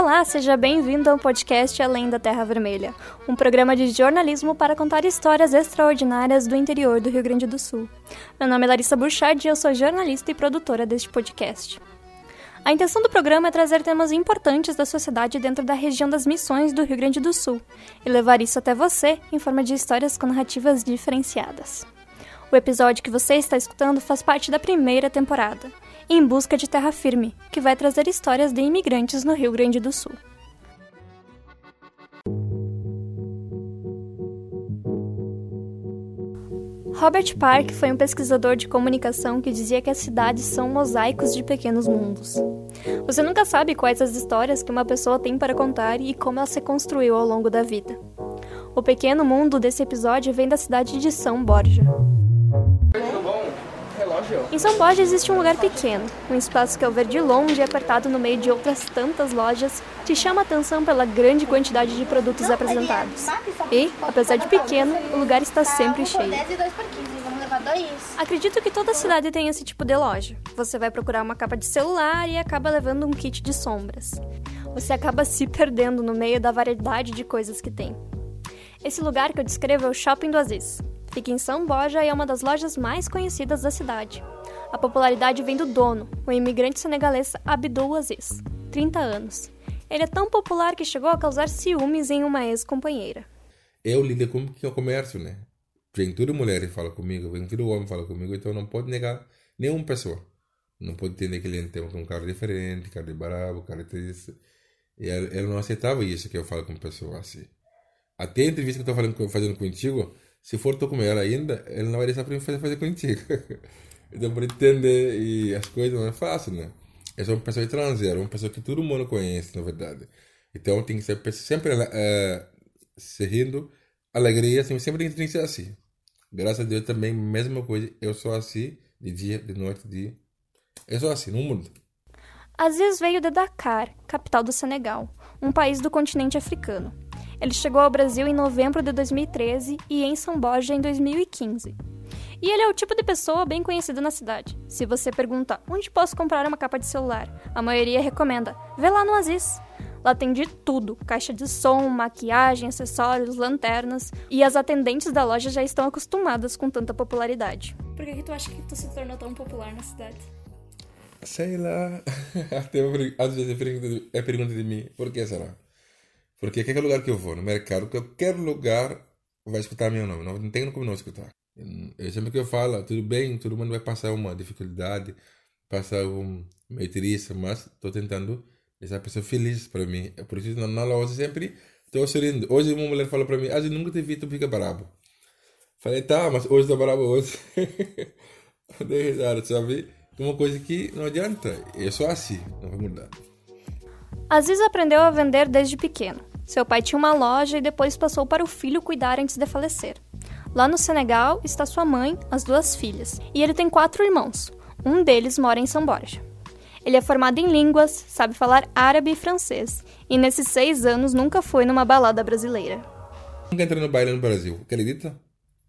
Olá, seja bem-vindo ao podcast Além da Terra Vermelha, um programa de jornalismo para contar histórias extraordinárias do interior do Rio Grande do Sul. Meu nome é Larissa Burchard e eu sou jornalista e produtora deste podcast. A intenção do programa é trazer temas importantes da sociedade dentro da região das missões do Rio Grande do Sul e levar isso até você em forma de histórias com narrativas diferenciadas. O episódio que você está escutando faz parte da primeira temporada em Busca de Terra Firme, que vai trazer histórias de imigrantes no Rio Grande do Sul. Robert Park foi um pesquisador de comunicação que dizia que as cidades são mosaicos de pequenos mundos. Você nunca sabe quais as histórias que uma pessoa tem para contar e como ela se construiu ao longo da vida. O pequeno mundo desse episódio vem da cidade de São Borja. Em São Borja existe um lugar pequeno, um espaço que ao ver de longe e apertado no meio de outras tantas lojas, te chama a atenção pela grande quantidade de produtos apresentados. E, apesar de pequeno, o lugar está sempre cheio. Acredito que toda cidade tem esse tipo de loja. Você vai procurar uma capa de celular e acaba levando um kit de sombras. Você acaba se perdendo no meio da variedade de coisas que tem. Esse lugar que eu descrevo é o Shopping do Aziz. Fica em São Borja e é uma das lojas mais conhecidas da cidade. A popularidade vem do dono, o imigrante senegalês Abdul Aziz, 30 anos. Ele é tão popular que chegou a causar ciúmes em uma ex-companheira. Eu lido com o comércio, né? Vem tudo mulher e fala comigo, vem tudo homem fala comigo, então não pode negar nenhuma pessoa. Não pode ter cliente tem um carro diferente, carro de barato, carro de isso. E ele não aceitava isso que eu falo com pessoa assim. Até a entrevista que eu estou fazendo contigo, se for tu com ela ainda, ele não vai deixar para mim fazer, fazer contigo. então, para entender e as coisas não é fácil, né? Eu sou uma pessoa estrangeira, uma pessoa que todo mundo conhece, na verdade. Então, tem que ser sempre uh, se rindo, alegria, sempre, sempre tem que ser assim. Graças a Deus também, mesma coisa, eu sou assim, de dia, de noite, de. Eu sou assim, não mundo. Aziz veio de Dakar, capital do Senegal, um país do continente africano. Ele chegou ao Brasil em novembro de 2013 e em São Borja em 2015. E ele é o tipo de pessoa bem conhecido na cidade. Se você pergunta onde posso comprar uma capa de celular, a maioria recomenda: vê lá no Aziz. Lá tem de tudo: caixa de som, maquiagem, acessórios, lanternas. E as atendentes da loja já estão acostumadas com tanta popularidade. Por que, que tu acha que tu se tornou tão popular na cidade? Sei lá. Até às vezes é pergunta, é pergunta de mim: por que será? Porque qualquer lugar que eu vou, no mercado, qualquer lugar vai escutar meu nome. Não tem como não escutar. Eu, sempre que eu falo, tudo bem, todo mundo vai passar uma dificuldade, passar um meio triste, mas estou tentando deixar a pessoa feliz para mim. É por isso na, na loja sempre estou sorrindo. Hoje uma mulher falou para mim, ah, eu nunca te vi, tu fica bravo. Falei, tá, mas hoje estou bravo hoje. Dei risada, sabe? Uma coisa que não adianta. Eu sou assim, não vai mudar. Aziz aprendeu a vender desde pequeno. Seu pai tinha uma loja e depois passou para o filho cuidar antes de falecer. Lá no Senegal está sua mãe, as duas filhas, e ele tem quatro irmãos. Um deles mora em São Borja. Ele é formado em línguas, sabe falar árabe e francês, e nesses seis anos nunca foi numa balada brasileira. Nunca entrei no baile no Brasil, acredita?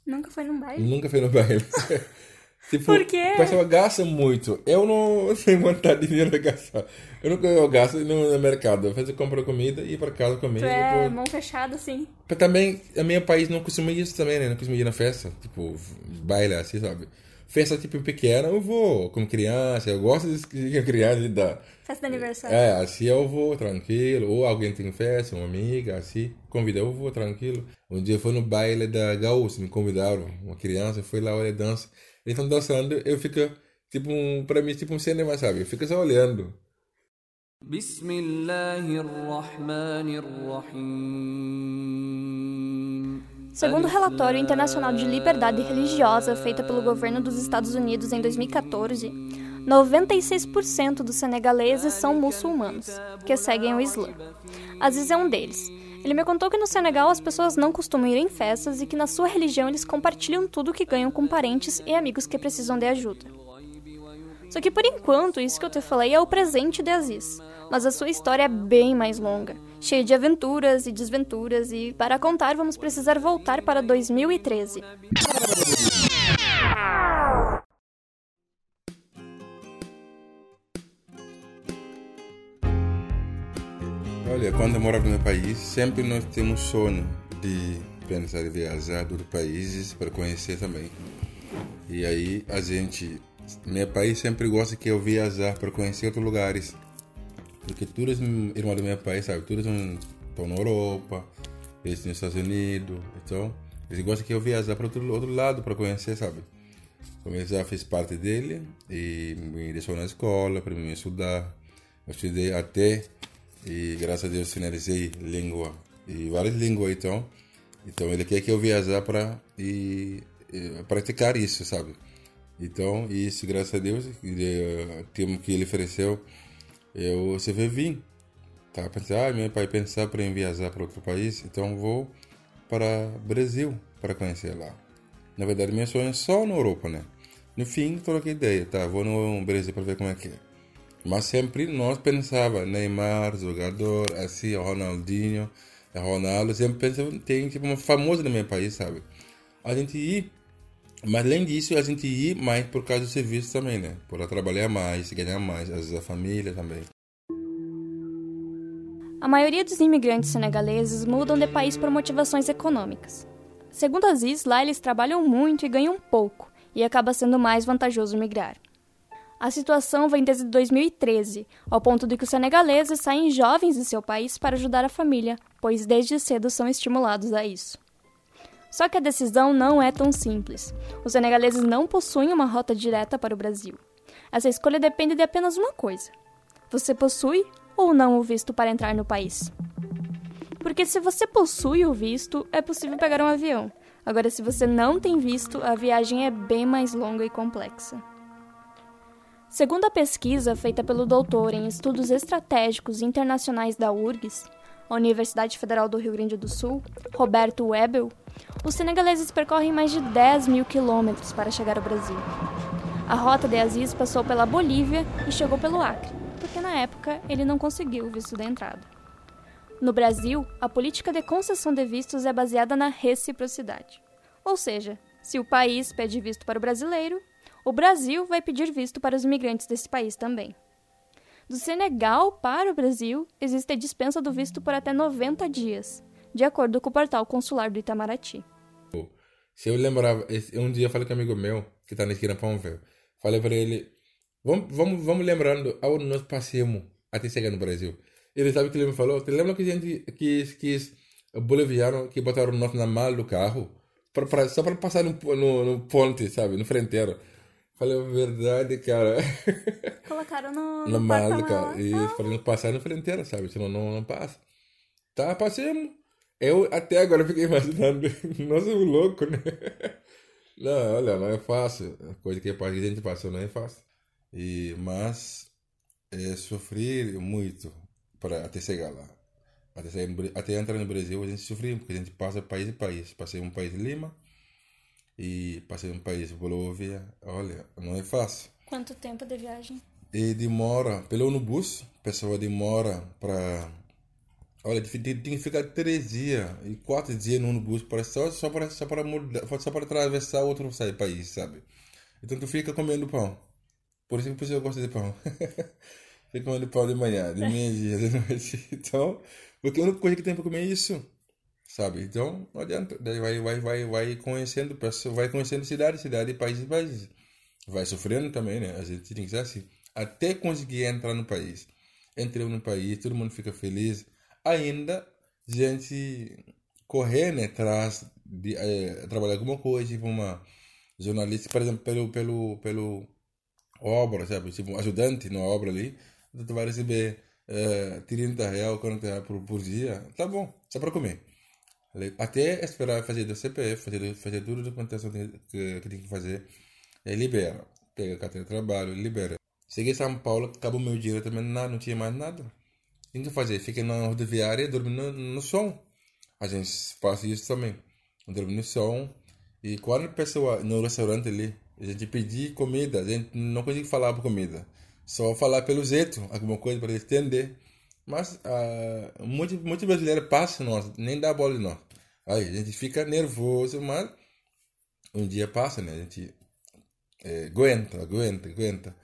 Nunca foi num baile? Nunca foi no baile. Tipo, Por quê? O pessoal gasta muito. Eu não tenho vontade de gastar. Eu nunca eu gasto no, mercado. Eu faço compro comida e ir para casa comer. Tu é depois... mão fechada, sim. Mas também, a minha país não costuma isso também, né? Não costuma ir na festa. Tipo, baile assim, sabe? Festa tipo pequena, eu vou como criança. Eu gosto de criança da Festa de aniversário. É, assim eu vou tranquilo. Ou alguém tem festa, uma amiga, assim. Convida, eu vou tranquilo. Um dia eu fui no baile da Gaúcha, me convidaram. Uma criança, foi lá, olha, dança. Eles estão dançando, eu fico, tipo, um, pra mim, tipo um cinema, sabe? Eu fico só olhando. Segundo o relatório internacional de liberdade religiosa feito pelo governo dos Estados Unidos em 2014, 96% dos senegaleses são muçulmanos, que seguem o Islã. Aziz é um deles. Ele me contou que no Senegal as pessoas não costumam ir em festas e que na sua religião eles compartilham tudo que ganham com parentes e amigos que precisam de ajuda. Só que por enquanto, isso que eu te falei é o presente de Aziz, mas a sua história é bem mais longa, cheia de aventuras e desventuras, e para contar vamos precisar voltar para 2013. Quando morava no meu país, sempre nós temos sonho de pensar em viajar dos países para conhecer também. E aí a gente, meu país sempre gosta que eu viajar para conhecer outros lugares. Porque todos os irmãos do meu país, sabe, todos estão na Europa, eles estão nos Estados Unidos, então eles gostam que eu viajar para outro, outro lado para conhecer, sabe? Como eu já fiz parte dele e me deixou na escola para me estudar. Eu estudei até e graças a Deus finalizei língua e várias línguas então. Então ele quer que eu viajar para e, e, praticar isso, sabe? Então isso graças a Deus ele, tempo que ele ofereceu eu se vim. Tá pensando, ah, meu pai pensar para viajar para outro país, então vou para Brasil para conhecer lá. Na verdade, meu sonho é só na Europa, né? No fim, troquei ideia, tá? Vou no Brasil para ver como é que é. Mas sempre nós pensava Neymar, jogador, assim, Ronaldinho, Ronaldo, sempre pensava, tem tipo uma famosa no meu país, sabe? A gente ir, mas além disso, a gente ir mais por causa do serviço também, né? Por trabalhar mais, ganhar mais, às vezes a família também. A maioria dos imigrantes senegaleses mudam de país por motivações econômicas. Segundo Aziz, lá eles trabalham muito e ganham pouco, e acaba sendo mais vantajoso migrar. A situação vem desde 2013, ao ponto de que os senegaleses saem jovens de seu país para ajudar a família, pois desde cedo são estimulados a isso. Só que a decisão não é tão simples. Os senegaleses não possuem uma rota direta para o Brasil. Essa escolha depende de apenas uma coisa: você possui ou não o visto para entrar no país. Porque se você possui o visto, é possível pegar um avião. Agora, se você não tem visto, a viagem é bem mais longa e complexa. Segundo a pesquisa feita pelo doutor em Estudos Estratégicos Internacionais da URGS, a Universidade Federal do Rio Grande do Sul, Roberto Webel, os senegaleses percorrem mais de 10 mil quilômetros para chegar ao Brasil. A rota de Aziz passou pela Bolívia e chegou pelo Acre porque na época ele não conseguiu o visto de entrada. No Brasil, a política de concessão de vistos é baseada na reciprocidade. Ou seja, se o país pede visto para o brasileiro, o Brasil vai pedir visto para os imigrantes desse país também. Do Senegal para o Brasil, existe a dispensa do visto por até 90 dias, de acordo com o portal consular do Itamaraty. Se eu lembrava, um dia eu falei com um amigo meu, que está na esquina Pão falei para ele, Vamos, vamos, vamos lembrando aonde nós passamos até chegar no Brasil. Ele sabe o que ele me falou? Te lembra que a gente quis, quis boliviano que botaram nós na mala do carro? Pra, pra, só para passar no, no, no, ponte, sabe? No frenteiro. Falei, verdade, cara. Colocaram no, no mala carro. E ah. falei, passar no frenteiro, sabe? Senão não, não passa. Tá, passemos. Eu até agora fiquei imaginando. Nossa, um louco, né? Não, olha, não é fácil. A coisa que a gente passou não é fácil. E, mas é, sofri muito para até chegar lá. Até, chegar, até entrar no Brasil a gente sofreu, porque a gente passa país e país. Passei um país Lima e passei um país Bolívia. Olha, não é fácil. Quanto tempo de viagem? E demora, pelo ônibus, a pessoa demora para. Olha, tem que ficar três dias e quatro dias no ônibus para só, só para só para mudar, só para atravessar outro país, sabe? Então tu fica comendo pão. Por isso que eu gosto de pão. Fico comendo pão de manhã, de meio-dia, de noite. Então, porque a única coisa que tem para comer é isso. Sabe? Então, não adianta. Daí vai, vai, vai, vai conhecendo pessoas, vai conhecendo cidade, cidade, país, país. Vai sofrendo também, né? A gente tem que ser assim. Até conseguir entrar no país. Entrei no país, todo mundo fica feliz. Ainda, gente correr, né? Atrás de é, trabalhar alguma coisa, tipo uma jornalista, por exemplo, pelo, pelo, pelo obra, sabe? Tipo, um ajudante na obra ali, tu vai receber uh, 30 reais, 40 reais por, por dia, tá bom, só para comer. Até esperar fazer do CPF, fazer, fazer tudo a documentação que, que, tem que fazer, aí libera. Pega a carteira de trabalho, libera. Cheguei em São Paulo, acabou meu dinheiro também, não, não tinha mais nada. O que fazer? Fiquei na rodoviária, dormindo no, no som. A gente faz isso também. Dormi no som. E quando a pessoa no restaurante ali, a gente pedir comida, a gente não consegue falar por comida. Só falar pelo jeito, alguma coisa para entender. Mas uh, muitos muito brasileiros passam nós, nem dá bola de nós. Aí a gente fica nervoso, mas um dia passa, né? A gente é, aguenta, aguenta, aguenta.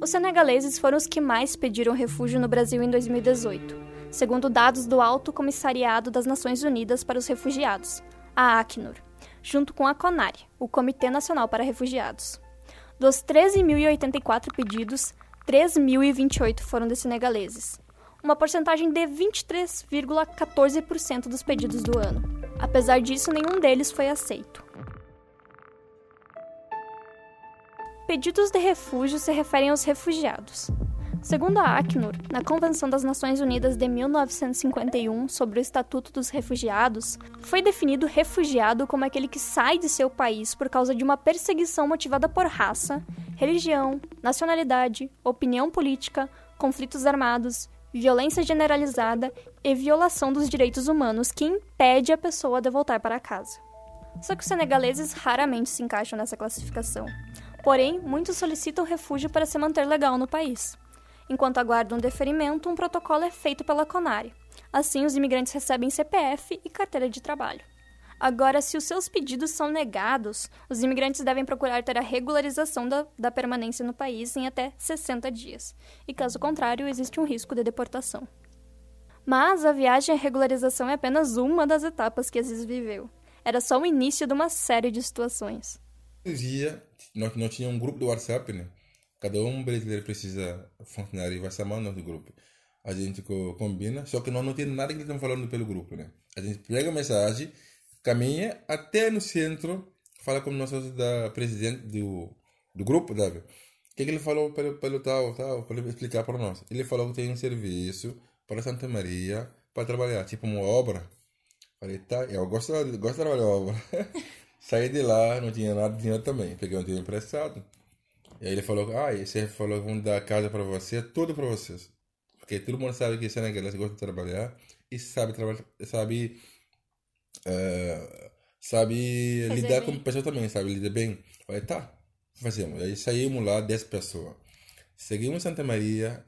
Os senegaleses foram os que mais pediram refúgio no Brasil em 2018. segundo dados do Alto Comissariado das Nações Unidas para os Refugiados, a Acnur, junto com a CONARE, o Comitê Nacional para Refugiados. Dos 13.084 pedidos, 3.028 foram de senegaleses, uma porcentagem de 23,14% dos pedidos do ano. Apesar disso, nenhum deles foi aceito. Pedidos de refúgio se referem aos refugiados. Segundo a Acnur, na Convenção das Nações Unidas de 1951 sobre o Estatuto dos Refugiados, foi definido refugiado como aquele que sai de seu país por causa de uma perseguição motivada por raça, religião, nacionalidade, opinião política, conflitos armados, violência generalizada e violação dos direitos humanos que impede a pessoa de voltar para casa. Só que os senegaleses raramente se encaixam nessa classificação. Porém, muitos solicitam refúgio para se manter legal no país. Enquanto aguardam deferimento, um protocolo é feito pela CONARE. Assim, os imigrantes recebem CPF e carteira de trabalho. Agora, se os seus pedidos são negados, os imigrantes devem procurar ter a regularização da, da permanência no país em até 60 dias, e caso contrário, existe um risco de deportação. Mas a viagem à regularização é apenas uma das etapas que Aziz viveu. Era só o início de uma série de situações. Um nós, nós tínhamos um grupo do WhatsApp, né? Cada um brasileiro precisa funcionar e vai chamar o nosso grupo. A gente combina, só que nós não temos nada que eles estão falando pelo grupo, né? A gente pega a mensagem, caminha até no centro, fala com o nosso da presidente do, do grupo, sabe? O que, que ele falou pelo, pelo tal, tal, para explicar para nós? Ele falou que tem um serviço para Santa Maria para trabalhar, tipo uma obra. Falei, tá, eu gosto, gosto de trabalhar obra. Saí de lá, não tinha nada de dinheiro também. Peguei um dinheiro emprestado. E aí ele falou, ah, esse falou que vamos dar casa para você, tudo para vocês. Porque todo mundo sabe que senegalês gosta de trabalhar e sabe sabe, uh, sabe lidar bem. com pessoas também, sabe lidar bem. Falei, tá, fazemos. Aí saímos lá, 10 pessoas. Seguimos Santa Maria,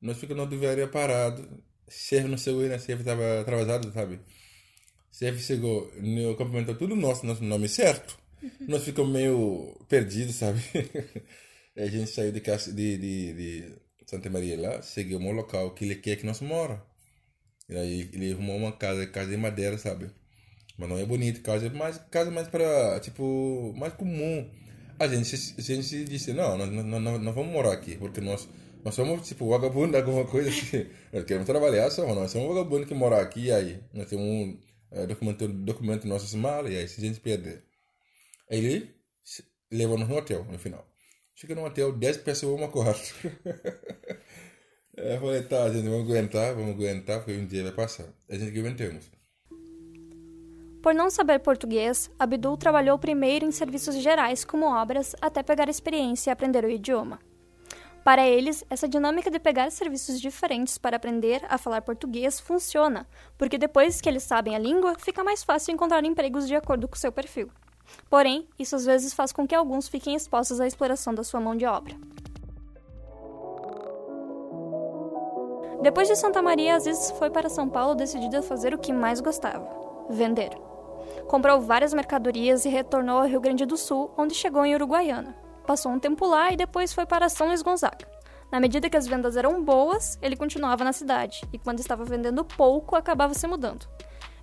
nós ficamos na duveria parado, chefe não chegou ainda, chefe estava atrasado, sabe? chefe chegou, no cumprimentou tudo nosso, nosso nome certo. Uhum. Nós ficamos meio perdidos, sabe? a gente saiu de, casa, de, de, de Santa Maria lá, chegamos ao local que ele quer que nós mora. E aí ele arrumou uma casa, casa de madeira, sabe? Mas não é bonito, casa mais, casa mais para, tipo, mais comum. A gente, a gente disse, não, nós, nós, nós vamos morar aqui, porque nós, nós somos, tipo, vagabundo, alguma coisa assim. nós queremos trabalhar só, nós somos vagabundo que morar aqui, e aí nós temos um é, documento, documento nossas malas, e aí se a gente perder. Ele levou-nos no hotel, no final. Chega no hotel, 10 pessoas, uma quarto. eu falei, tá, gente, vamos aguentar, vamos aguentar, porque um dia vai passar. A gente aguentamos. Por não saber português, Abdul trabalhou primeiro em serviços gerais como obras até pegar experiência e aprender o idioma. Para eles, essa dinâmica de pegar serviços diferentes para aprender a falar português funciona, porque depois que eles sabem a língua, fica mais fácil encontrar empregos de acordo com seu perfil. Porém, isso às vezes faz com que alguns fiquem expostos à exploração da sua mão de obra. Depois de Santa Maria, Aziz foi para São Paulo decidido a fazer o que mais gostava: vender. Comprou várias mercadorias e retornou ao Rio Grande do Sul, onde chegou em Uruguaiana. Passou um tempo lá e depois foi para São Luís Gonzaga. Na medida que as vendas eram boas, ele continuava na cidade, e quando estava vendendo pouco, acabava se mudando.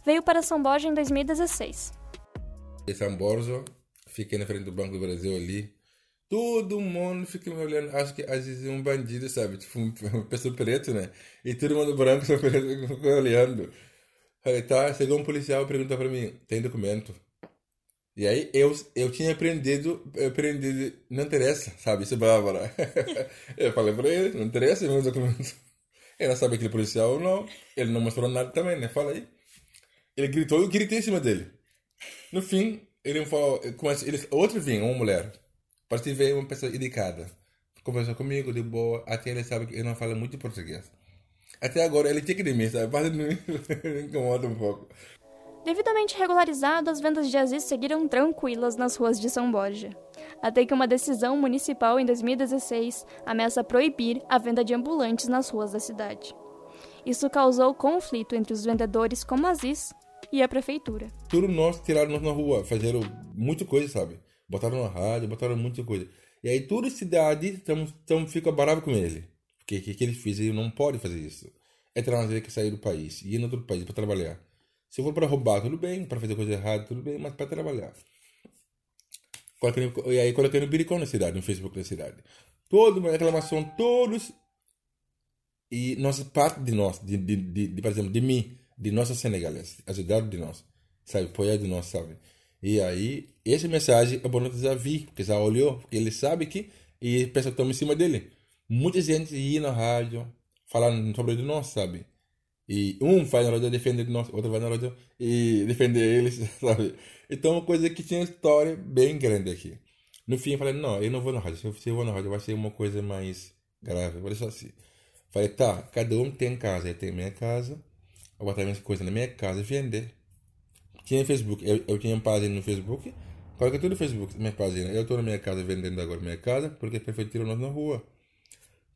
Veio para São Borja em 2016. Em São Borja, fiquei na frente do Banco do Brasil ali. Todo mundo fica me olhando, acho que às vezes é um bandido, sabe? Tipo, uma pessoa preta, né? E todo mundo branco, só ficou olhando. Falei, tá, chegou um policial e perguntou pra mim, tem documento? E aí eu, eu tinha aprendido, aprendido, não interessa, sabe, isso é Bárbara. eu falei pra ele, não interessa meus documentos. Ele não sabe aquele policial ou não, ele não mostrou nada também, né, fala aí. Ele gritou eu gritei em cima dele. No fim, ele falou, ele, outro vinho, uma mulher, partiu veio uma pessoa indicada. Conversou comigo de boa, até ele sabe que eu não falo muito português. Até agora ele tinha que de mim, sabe, me incomoda um pouco. Devidamente regularizado, as vendas de Aziz seguiram tranquilas nas ruas de São Borja. Até que uma decisão municipal em 2016 ameaça proibir a venda de ambulantes nas ruas da cidade. Isso causou conflito entre os vendedores como Aziz e a prefeitura. Tudo nós tiraram nós na rua, fizeram muita coisa, sabe? Botaram na rádio, botaram muita coisa. E aí toda cidade tamo, tamo, fica bravo com ele. Porque o que, que ele fez? Ele não pode fazer isso. estrangeiro que sair do país e ir em outro país para trabalhar. Se for para roubar, tudo bem, para fazer coisa errada, tudo bem, mas para trabalhar. Coloquei, e aí coloquei no Biricão na cidade, no Facebook da cidade. Toda uma reclamação, todos. E nossa parte de nós, de, de, de, de por exemplo, de mim, de nossa senegaleses, ajudar de nós, sabe, apoiar de nós, sabe. E aí, essa mensagem é bom já vi, porque já olhou, porque ele sabe que e pessoas estão em cima dele. Muita gente ia na rádio falando sobre nós, sabe? E um vai na rádio defender nós, outro vai na rádio e defender eles, sabe? Então, uma coisa que tinha história bem grande aqui. No fim, eu falei, não, eu não vou na rádio. Se eu vou na rádio, vai ser uma coisa mais grave. Por isso assim. Falei, tá, cada um tem casa. Eu tenho minha casa, eu vou botar minhas coisas na minha casa e vender. Tinha Facebook, eu, eu tinha página no Facebook, coloca tudo no Facebook, minha página. Eu estou na minha casa vendendo agora minha casa, porque a prefeitura nós na rua.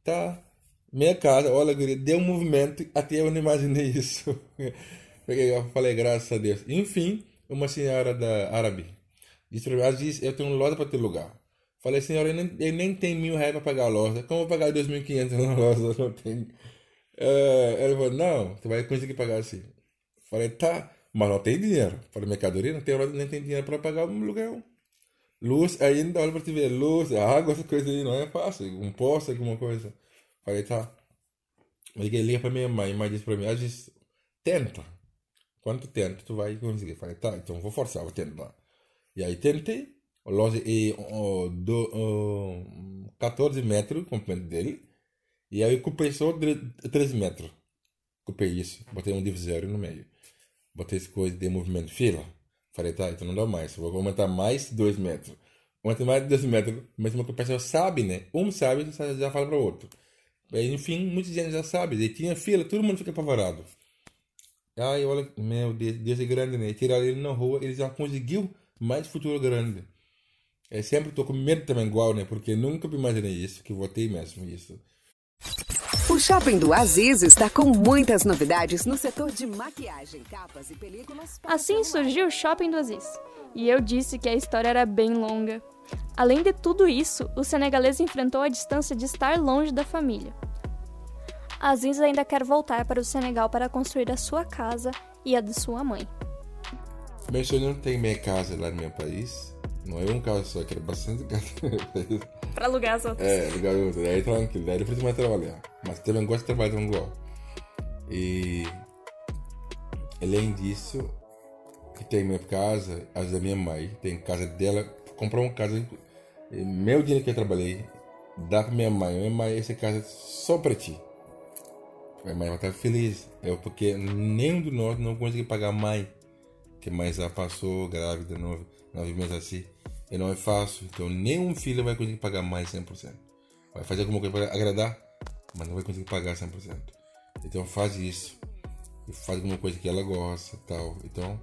Tá, minha casa, olha, deu um movimento, até eu não imaginei isso. eu falei, graças a Deus. Enfim, uma senhora da árabe disse disse, eu tenho loja para ter lugar. Falei, senhora, eu nem, nem tenho mil reais para pagar a loja. Como vou pagar 2.500 na loja? Não tenho. Uh, ela falou, não, você vai conseguir pagar assim. Falei, tá, mas não tem dinheiro. para mercadoria, não tem, nem tem dinheiro para pagar um aluguel. Luz, ainda, olha para te ver, luz, água, essa coisa aí não é fácil. Um posto, alguma coisa. Falei, tá. Liguei, liga para minha mãe, mãe disse para mim, ah, disse, tenta. Quando tu tenta, tu vai conseguir. Falei, tá, então vou forçar, vou tentar. E aí tentei, loja é oh, do, oh, 14 metros, comprimento dele, e aí só 13 metros. Ocupei isso, botei um divisório no meio. Botei essa coisa de movimento fila. Falei, tá, então não dá mais, vou aumentar mais 2 metros. Aumentar mais 2 metros, mesmo que a pessoa sabe, né? Um sabe, já fala para o outro. Enfim, muita gente já sabe. E tinha fila, todo mundo fica apavorado. Ai, olha, meu Deus, Deus é grande, né? Tirar ele na rua, ele já conseguiu mais futuro grande. Eu sempre estou com medo também, igual, né? Porque nunca me imaginei isso, que votei mesmo isso. O Shopping do Aziz está com muitas novidades no setor de maquiagem, capas e películas. Assim surgiu o Shopping do Aziz. E eu disse que a história era bem longa. Além de tudo isso, o senegalês enfrentou a distância de estar longe da família. Aziz ainda quer voltar para o Senegal para construir a sua casa e a de sua mãe. Meu sonho não tem minha casa lá no meu país. Não é um caso só, quero bastante casa no meu país. Para alugar as outras. É, alugar as outras. Aí tranquilo, daí depois mais trabalhar. Mas também gosto de trabalhar igual. E além disso, que tem minha casa, as da minha mãe, tem casa dela, comprou uma casa, meu dinheiro que eu trabalhei, dá pra minha mãe, minha mãe, essa casa é só pra ti. Minha mãe vai estar feliz, eu, porque nenhum de nós não conseguiu pagar mãe, que mãe já passou grávida, nove, nove meses assim, e não é fácil, então nenhum filho vai conseguir pagar mais 100%. Vai fazer alguma coisa para agradar, mas não vai conseguir pagar 100%. Então faz isso, faz alguma coisa que ela gosta tal. Então,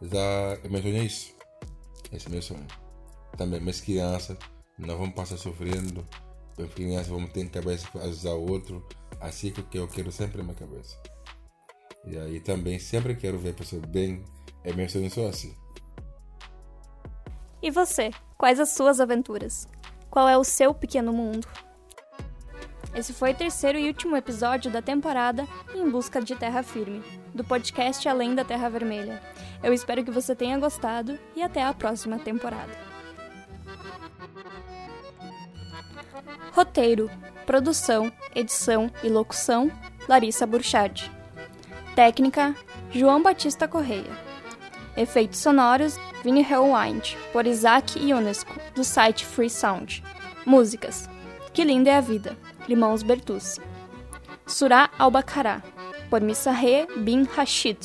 já, meu sonho é isso. Esse é meu sonho. Também, minhas crianças não vão passar sofrendo. As crianças vão ter cabeça para ajudar o outro. Assim que eu quero sempre na minha cabeça. E aí também sempre quero ver a pessoa bem. É meu sonho só assim. E você? Quais as suas aventuras? Qual é o seu pequeno mundo? Esse foi o terceiro e último episódio da temporada Em Busca de Terra Firme, do podcast Além da Terra Vermelha. Eu espero que você tenha gostado e até a próxima temporada. Roteiro, produção, edição e locução: Larissa Burchard. Técnica: João Batista Correia. Efeitos sonoros: Vini Rewind, por Isaac Ionesco, do site Free Sound. Músicas: Que Linda é a Vida, Limãos Bertucci. Surá Albacará, por Missahe bin Rashid,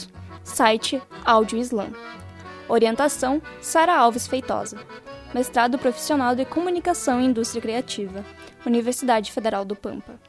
site Áudio Islam. Orientação: Sara Alves Feitosa. Mestrado Profissional de Comunicação e Indústria Criativa, Universidade Federal do Pampa.